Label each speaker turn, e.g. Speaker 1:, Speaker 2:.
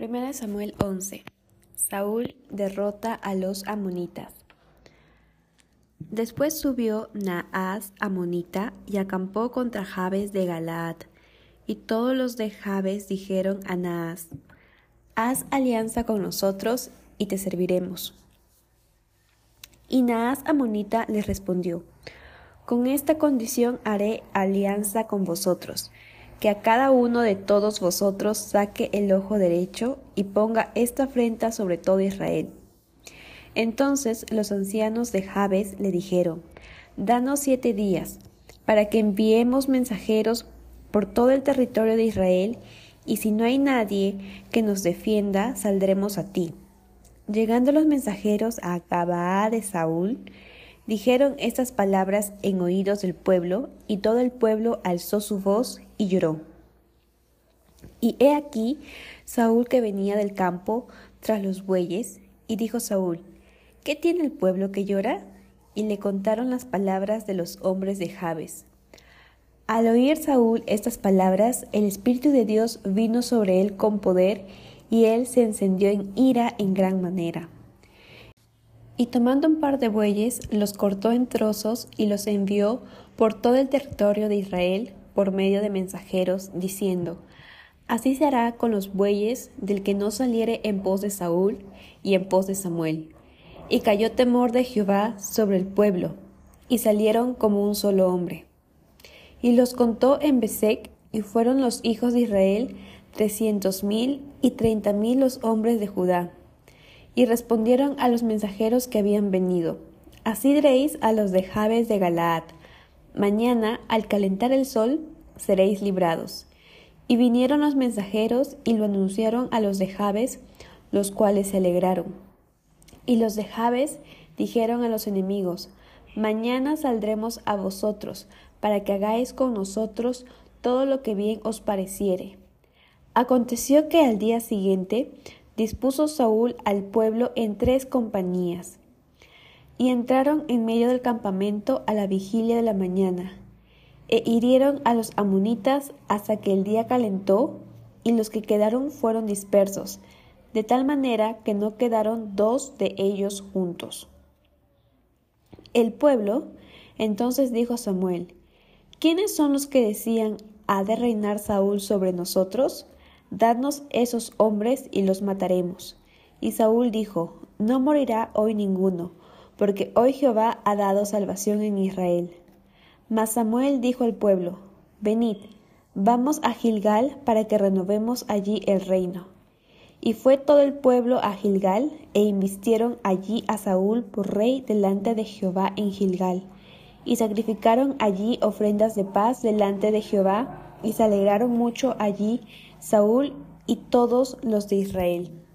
Speaker 1: 1 Samuel 11. Saúl derrota a los amonitas. Después subió Naas amonita y acampó contra Jabes de Galaad. Y todos los de Jabes dijeron a Naas, Haz alianza con nosotros y te serviremos. Y Naas amonita les respondió, Con esta condición haré alianza con vosotros que a cada uno de todos vosotros saque el ojo derecho y ponga esta afrenta sobre todo Israel. Entonces los ancianos de Jabes le dijeron, Danos siete días, para que enviemos mensajeros por todo el territorio de Israel, y si no hay nadie que nos defienda, saldremos a ti. Llegando los mensajeros a Gabaa de Saúl, dijeron estas palabras en oídos del pueblo, y todo el pueblo alzó su voz y lloró. Y he aquí Saúl que venía del campo tras los bueyes, y dijo Saúl, ¿qué tiene el pueblo que llora? Y le contaron las palabras de los hombres de Jabes. Al oír Saúl estas palabras, el Espíritu de Dios vino sobre él con poder, y él se encendió en ira en gran manera. Y tomando un par de bueyes, los cortó en trozos y los envió por todo el territorio de Israel por medio de mensajeros, diciendo, Así se hará con los bueyes del que no saliere en pos de Saúl y en pos de Samuel. Y cayó temor de Jehová sobre el pueblo, y salieron como un solo hombre. Y los contó en Besec, y fueron los hijos de Israel trescientos mil y treinta mil los hombres de Judá y respondieron a los mensajeros que habían venido, Así diréis a los de Jabes de Galaad, Mañana, al calentar el sol, seréis librados. Y vinieron los mensajeros y lo anunciaron a los de Jabes, los cuales se alegraron. Y los de Jabes dijeron a los enemigos, Mañana saldremos a vosotros, para que hagáis con nosotros todo lo que bien os pareciere. Aconteció que al día siguiente dispuso Saúl al pueblo en tres compañías, y entraron en medio del campamento a la vigilia de la mañana, e hirieron a los amonitas hasta que el día calentó, y los que quedaron fueron dispersos, de tal manera que no quedaron dos de ellos juntos. El pueblo entonces dijo a Samuel, ¿quiénes son los que decían, ¿ha de reinar Saúl sobre nosotros? Dadnos esos hombres y los mataremos. Y Saúl dijo, No morirá hoy ninguno, porque hoy Jehová ha dado salvación en Israel. Mas Samuel dijo al pueblo, Venid, vamos a Gilgal para que renovemos allí el reino. Y fue todo el pueblo a Gilgal, e invistieron allí a Saúl por rey delante de Jehová en Gilgal. Y sacrificaron allí ofrendas de paz delante de Jehová, y se alegraron mucho allí Saúl y todos los de Israel.